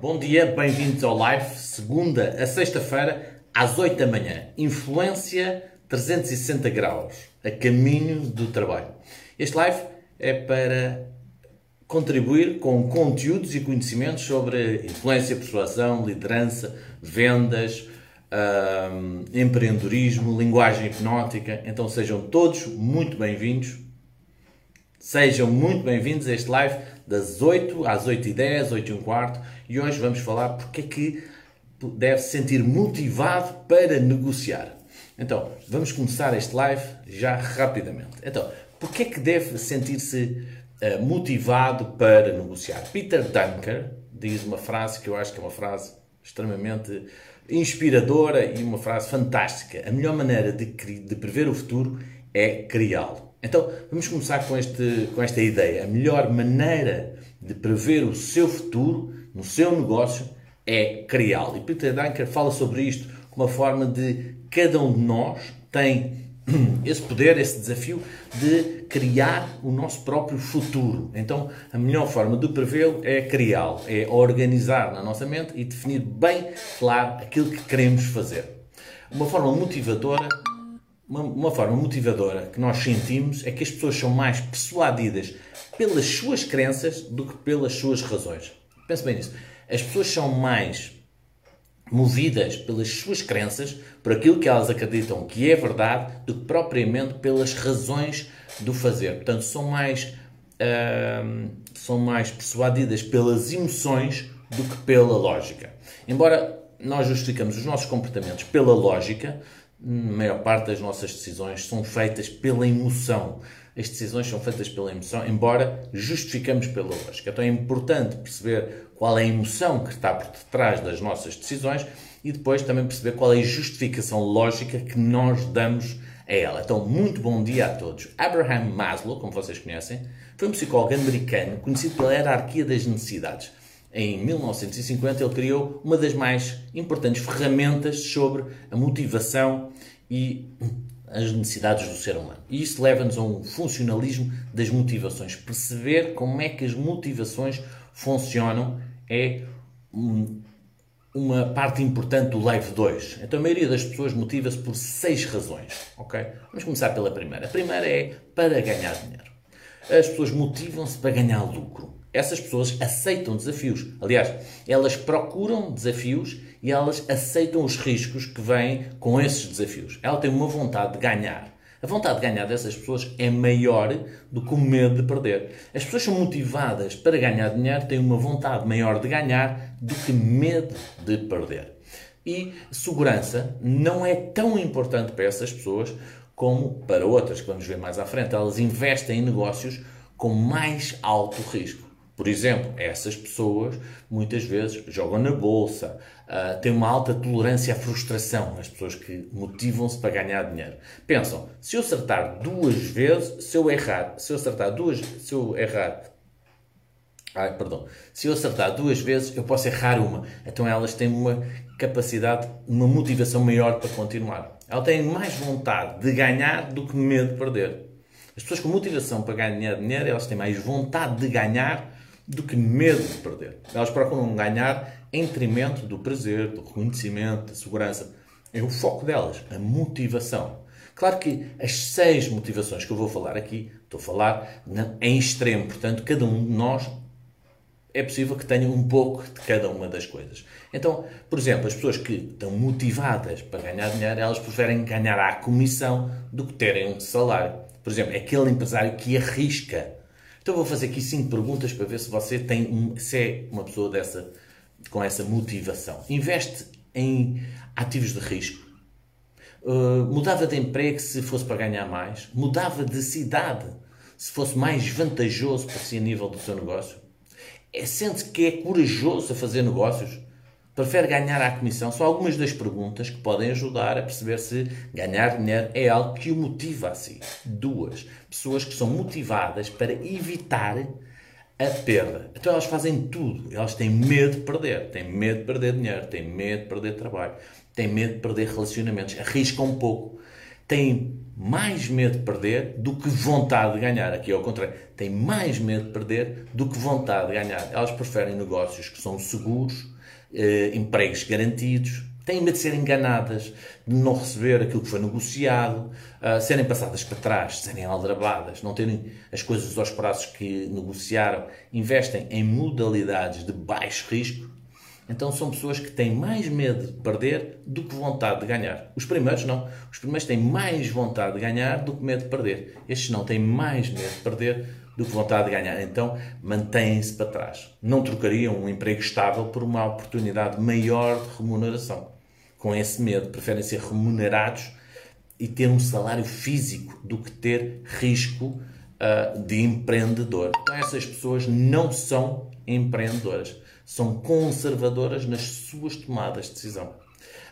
Bom dia, bem-vindos ao live, segunda a sexta-feira, às 8 da manhã. Influência 360 graus, a caminho do trabalho. Este live é para contribuir com conteúdos e conhecimentos sobre influência, persuasão, liderança, vendas, empreendedorismo, linguagem hipnótica. Então sejam todos muito bem-vindos. Sejam muito bem-vindos a este live das 8 às 8 e 10, 8 e um quarto. E hoje vamos falar porque é que deve se sentir motivado para negociar. Então, vamos começar este live já rapidamente. Então, porque é que deve sentir-se uh, motivado para negociar? Peter Dunker diz uma frase que eu acho que é uma frase extremamente inspiradora e uma frase fantástica. A melhor maneira de, de prever o futuro é criá-lo. Então, vamos começar com, este, com esta ideia. A melhor maneira de prever o seu futuro no seu negócio é criá-lo. E Peter Dunker fala sobre isto como uma forma de cada um de nós tem esse poder, esse desafio de criar o nosso próprio futuro. Então, a melhor forma de prevê-lo é criá-lo, é organizar na nossa mente e definir bem claro aquilo que queremos fazer. Uma forma motivadora uma, uma, forma motivadora que nós sentimos é que as pessoas são mais persuadidas pelas suas crenças do que pelas suas razões. Pense bem nisso. As pessoas são mais movidas pelas suas crenças, por aquilo que elas acreditam que é verdade, do que propriamente pelas razões do fazer. Portanto, são mais, uh, são mais persuadidas pelas emoções do que pela lógica. Embora nós justificamos os nossos comportamentos pela lógica, a maior parte das nossas decisões são feitas pela emoção. As decisões são feitas pela emoção, embora justificamos pela lógica. Então é importante perceber qual é a emoção que está por detrás das nossas decisões e depois também perceber qual é a justificação lógica que nós damos a ela. Então, muito bom dia a todos. Abraham Maslow, como vocês conhecem, foi um psicólogo americano conhecido pela hierarquia das necessidades. Em 1950, ele criou uma das mais importantes ferramentas sobre a motivação e as necessidades do ser humano. E isso leva-nos a um funcionalismo das motivações. Perceber como é que as motivações funcionam é uma parte importante do Live 2. Então a maioria das pessoas motiva-se por seis razões. Ok? Vamos começar pela primeira. A primeira é para ganhar dinheiro. As pessoas motivam-se para ganhar lucro essas pessoas aceitam desafios. Aliás, elas procuram desafios e elas aceitam os riscos que vêm com esses desafios. Ela tem uma vontade de ganhar. A vontade de ganhar dessas pessoas é maior do que o medo de perder. As pessoas são motivadas para ganhar dinheiro, têm uma vontade maior de ganhar do que medo de perder. E segurança não é tão importante para essas pessoas como para outras, que vamos ver mais à frente. Elas investem em negócios com mais alto risco. Por exemplo, essas pessoas muitas vezes jogam na bolsa, uh, têm uma alta tolerância à frustração, as pessoas que motivam-se para ganhar dinheiro. Pensam, se eu acertar duas vezes, se eu errar, se eu acertar duas, se eu errar, ai, perdão, se eu acertar duas vezes, eu posso errar uma. Então elas têm uma capacidade, uma motivação maior para continuar. Elas têm mais vontade de ganhar do que medo de perder. As pessoas com motivação para ganhar dinheiro, elas têm mais vontade de ganhar do que medo de perder. Elas procuram ganhar em detrimento do prazer, do reconhecimento, da segurança. É o foco delas, a motivação. Claro que as seis motivações que eu vou falar aqui, estou a falar em extremo, portanto, cada um de nós é possível que tenha um pouco de cada uma das coisas. Então, por exemplo, as pessoas que estão motivadas para ganhar dinheiro, elas preferem ganhar à comissão do que terem um salário. Por exemplo, aquele empresário que arrisca então vou fazer aqui cinco perguntas para ver se você tem um, se é uma pessoa dessa com essa motivação. Investe em ativos de risco. Uh, mudava de emprego se fosse para ganhar mais. Mudava de cidade se fosse mais vantajoso para si a nível do seu negócio. É, sente que é corajoso a fazer negócios prefere ganhar à comissão? São algumas das perguntas que podem ajudar a perceber se ganhar dinheiro é algo que o motiva a si. Duas, pessoas que são motivadas para evitar a perda. Então elas fazem tudo. Elas têm medo de perder. Têm medo de perder dinheiro, têm medo de perder trabalho, têm medo de perder relacionamentos, arriscam um pouco, têm mais medo de perder do que vontade de ganhar. Aqui é o contrário. Têm mais medo de perder do que vontade de ganhar. Elas preferem negócios que são seguros, eh, empregos garantidos, têm medo de serem enganadas, de não receber aquilo que foi negociado, uh, serem passadas para trás, serem aldrabadas, não terem as coisas aos prazos que negociaram, investem em modalidades de baixo risco. Então são pessoas que têm mais medo de perder do que vontade de ganhar. Os primeiros não. Os primeiros têm mais vontade de ganhar do que medo de perder. Estes não têm mais medo de perder do que vontade de ganhar. Então mantêm-se para trás. Não trocariam um emprego estável por uma oportunidade maior de remuneração com esse medo, preferem ser remunerados e ter um salário físico do que ter risco uh, de empreendedor. Então, essas pessoas não são empreendedoras, são conservadoras nas suas tomadas de decisão.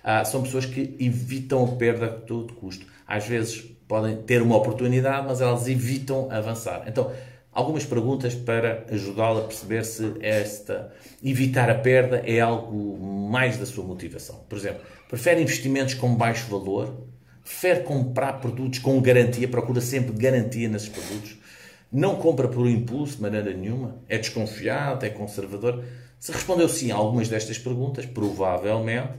Uh, são pessoas que evitam a perda a todo custo. Às vezes podem ter uma oportunidade, mas elas evitam avançar. Então, algumas perguntas para ajudá-la a perceber se esta evitar a perda é algo mais da sua motivação. Por exemplo, prefere investimentos com baixo valor, prefere comprar produtos com garantia, procura sempre garantia nesses produtos, não compra por impulso de maneira nenhuma, é desconfiado, é conservador. Se respondeu sim a algumas destas perguntas, provavelmente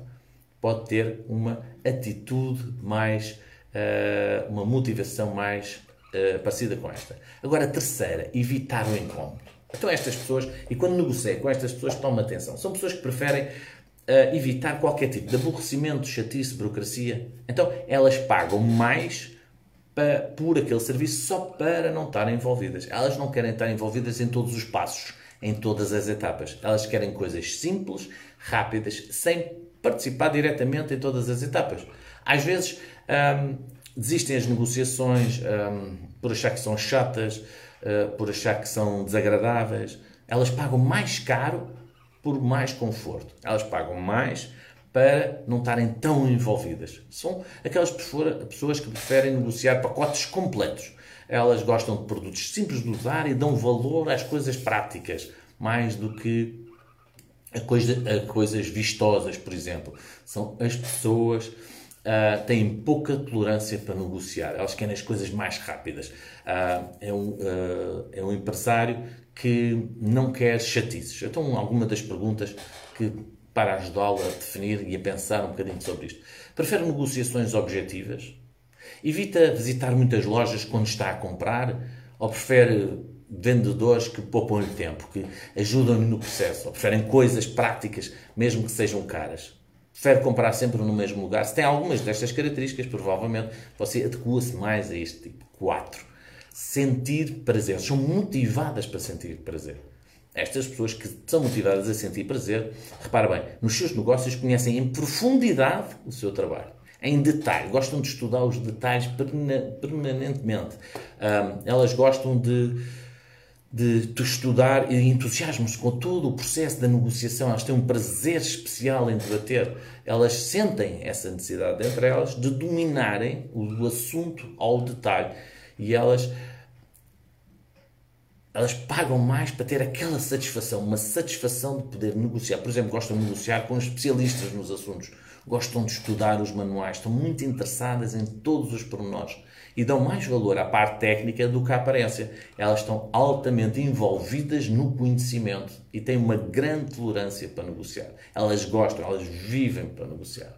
pode ter uma atitude mais, uh, uma motivação mais uh, parecida com esta. Agora, a terceira, evitar o incómodo. Então, estas pessoas, e quando negocio com estas pessoas, toma atenção, são pessoas que preferem uh, evitar qualquer tipo de aborrecimento, chatice, burocracia. Então, elas pagam mais para, por aquele serviço só para não estarem envolvidas. Elas não querem estar envolvidas em todos os passos, em todas as etapas. Elas querem coisas simples, rápidas, sem participar diretamente em todas as etapas. Às vezes, um, desistem as negociações um, por achar que são chatas, uh, por achar que são desagradáveis. Elas pagam mais caro por mais conforto. Elas pagam mais para não estarem tão envolvidas. São aquelas pessoas que preferem negociar pacotes completos. Elas gostam de produtos simples de usar e dão valor às coisas práticas, mais do que a, coisa, a coisas vistosas, por exemplo. São as pessoas uh, têm pouca tolerância para negociar, elas querem as coisas mais rápidas. Uh, é, um, uh, é um empresário que não quer chatices. Então, alguma das perguntas que para ajudá-lo a definir e a pensar um bocadinho sobre isto. Prefere negociações objetivas? Evita visitar muitas lojas quando está a comprar? Ou prefere vendedores que poupam-lhe tempo, que ajudam-lhe no processo? Ou preferem coisas práticas, mesmo que sejam caras? Prefere comprar sempre no mesmo lugar. Se tem algumas destas características, provavelmente você adequa-se mais a este tipo. 4. Sentir prazer. São motivadas para sentir prazer. Estas pessoas que são motivadas a sentir prazer, repara bem, nos seus negócios conhecem em profundidade o seu trabalho, em detalhe, gostam de estudar os detalhes permanentemente. Um, elas gostam de de, estudar e entusiasmam-se com todo o processo da negociação. Elas têm um prazer especial em debater. Elas sentem essa necessidade entre elas de dominarem o assunto ao detalhe. E elas elas pagam mais para ter aquela satisfação, uma satisfação de poder negociar. Por exemplo, gostam de negociar com especialistas nos assuntos, gostam de estudar os manuais, estão muito interessadas em todos os pormenores e dão mais valor à parte técnica do que à aparência. Elas estão altamente envolvidas no conhecimento e têm uma grande tolerância para negociar. Elas gostam, elas vivem para negociar.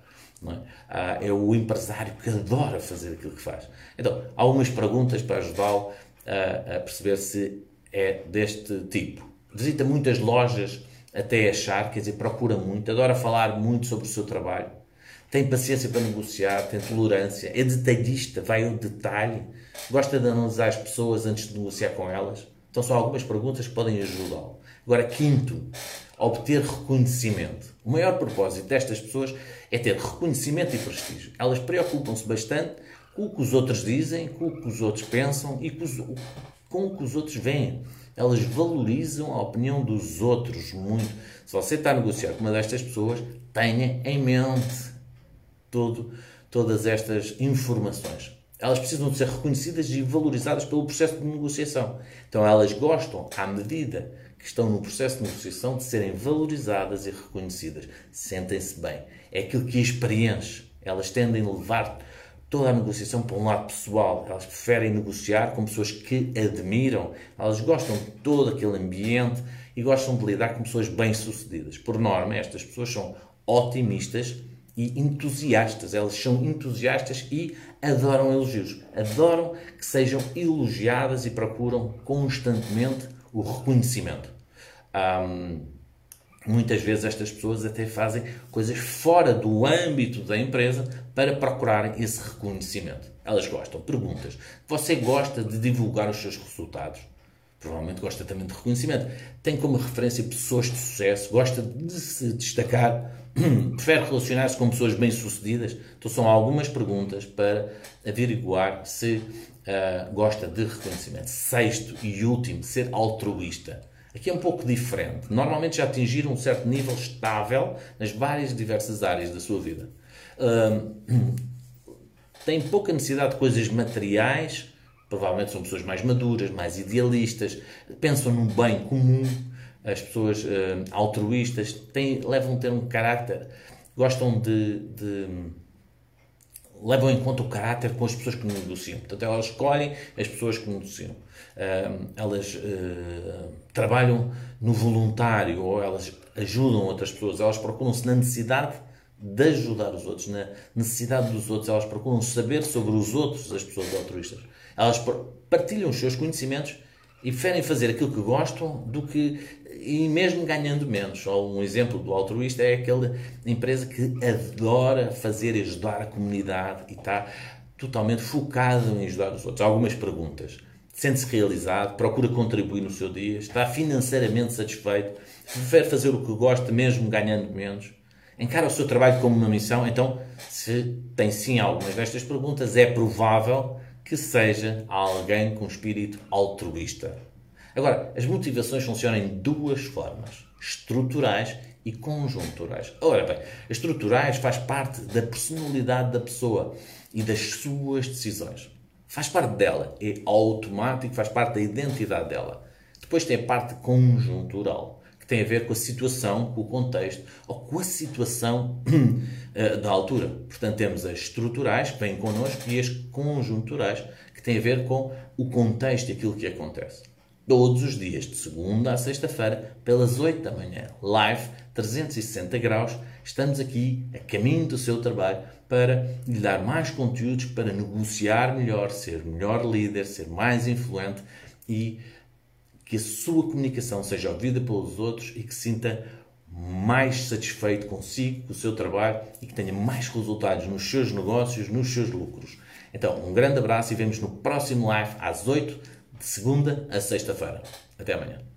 É? Ah, é? o empresário que adora fazer aquilo que faz. Então, há algumas perguntas para ajudá-lo a, a perceber se é deste tipo. Visita muitas lojas até achar, quer dizer, procura muito, adora falar muito sobre o seu trabalho tem paciência para negociar, tem tolerância, é detalhista, vai ao detalhe, gosta de analisar as pessoas antes de negociar com elas. Então, são algumas perguntas que podem ajudá-lo. Agora, quinto, obter reconhecimento. O maior propósito destas pessoas é ter reconhecimento e prestígio. Elas preocupam-se bastante com o que os outros dizem, com o que os outros pensam e com, os, com o que os outros veem. Elas valorizam a opinião dos outros muito. Se você está a negociar com uma destas pessoas, tenha em mente todo, todas estas informações. Elas precisam de ser reconhecidas e valorizadas pelo processo de negociação. Então elas gostam, à medida que estão no processo de negociação, de serem valorizadas e reconhecidas. Sentem-se bem. É aquilo que as preenche. Elas tendem a levar toda a negociação para um lado pessoal. Elas preferem negociar com pessoas que admiram, elas gostam de todo aquele ambiente e gostam de lidar com pessoas bem-sucedidas. Por norma, estas pessoas são otimistas e entusiastas. Elas são entusiastas e adoram elogios. Adoram que sejam elogiadas e procuram constantemente o reconhecimento. Um, muitas vezes estas pessoas até fazem coisas fora do âmbito da empresa para procurar esse reconhecimento. Elas gostam. Perguntas. Você gosta de divulgar os seus resultados? Provavelmente gosta também de reconhecimento. Tem como referência pessoas de sucesso, gosta de se destacar, prefere relacionar-se com pessoas bem-sucedidas? Então são algumas perguntas para averiguar se uh, gosta de reconhecimento. Sexto e último, ser altruísta. Aqui é um pouco diferente. Normalmente já atingiram um certo nível estável nas várias diversas áreas da sua vida. Uh, tem pouca necessidade de coisas materiais, provavelmente são pessoas mais maduras, mais idealistas, pensam no bem comum, as pessoas uh, altruístas têm, levam a ter um caráter, gostam de, de levam em conta o caráter com as pessoas que negociam. Portanto, elas escolhem as pessoas que negociam. Uh, elas uh, trabalham no voluntário ou elas ajudam outras pessoas. Elas procuram-se na necessidade de ajudar os outros, na necessidade dos outros. Elas procuram saber sobre os outros, as pessoas altruístas. Elas partilham os seus conhecimentos e preferem fazer aquilo que gostam do que e mesmo ganhando menos. Um exemplo do altruísta é aquela empresa que adora fazer e ajudar a comunidade e está totalmente focado em ajudar os outros. Algumas perguntas. Sente-se realizado, procura contribuir no seu dia, está financeiramente satisfeito, prefere fazer o que gosta mesmo ganhando menos, encara o seu trabalho como uma missão. Então, se tem sim algumas destas perguntas, é provável que seja alguém com espírito altruísta. Agora, as motivações funcionam em duas formas: estruturais e conjunturais. Ora bem, estruturais faz parte da personalidade da pessoa e das suas decisões. Faz parte dela, é automático, faz parte da identidade dela. Depois tem a parte conjuntural, que tem a ver com a situação, com o contexto ou com a situação eh, da altura. Portanto, temos as estruturais que vêm connosco e as conjunturais que têm a ver com o contexto e aquilo que acontece todos os dias, de segunda a sexta-feira, pelas 8 da manhã, live 360 graus. Estamos aqui a caminho do seu trabalho para lhe dar mais conteúdos para negociar melhor, ser melhor líder, ser mais influente e que a sua comunicação seja ouvida pelos outros e que sinta mais satisfeito consigo, com o seu trabalho e que tenha mais resultados nos seus negócios, nos seus lucros. Então, um grande abraço e vemos no próximo live às 8 de segunda a sexta-feira. Até amanhã.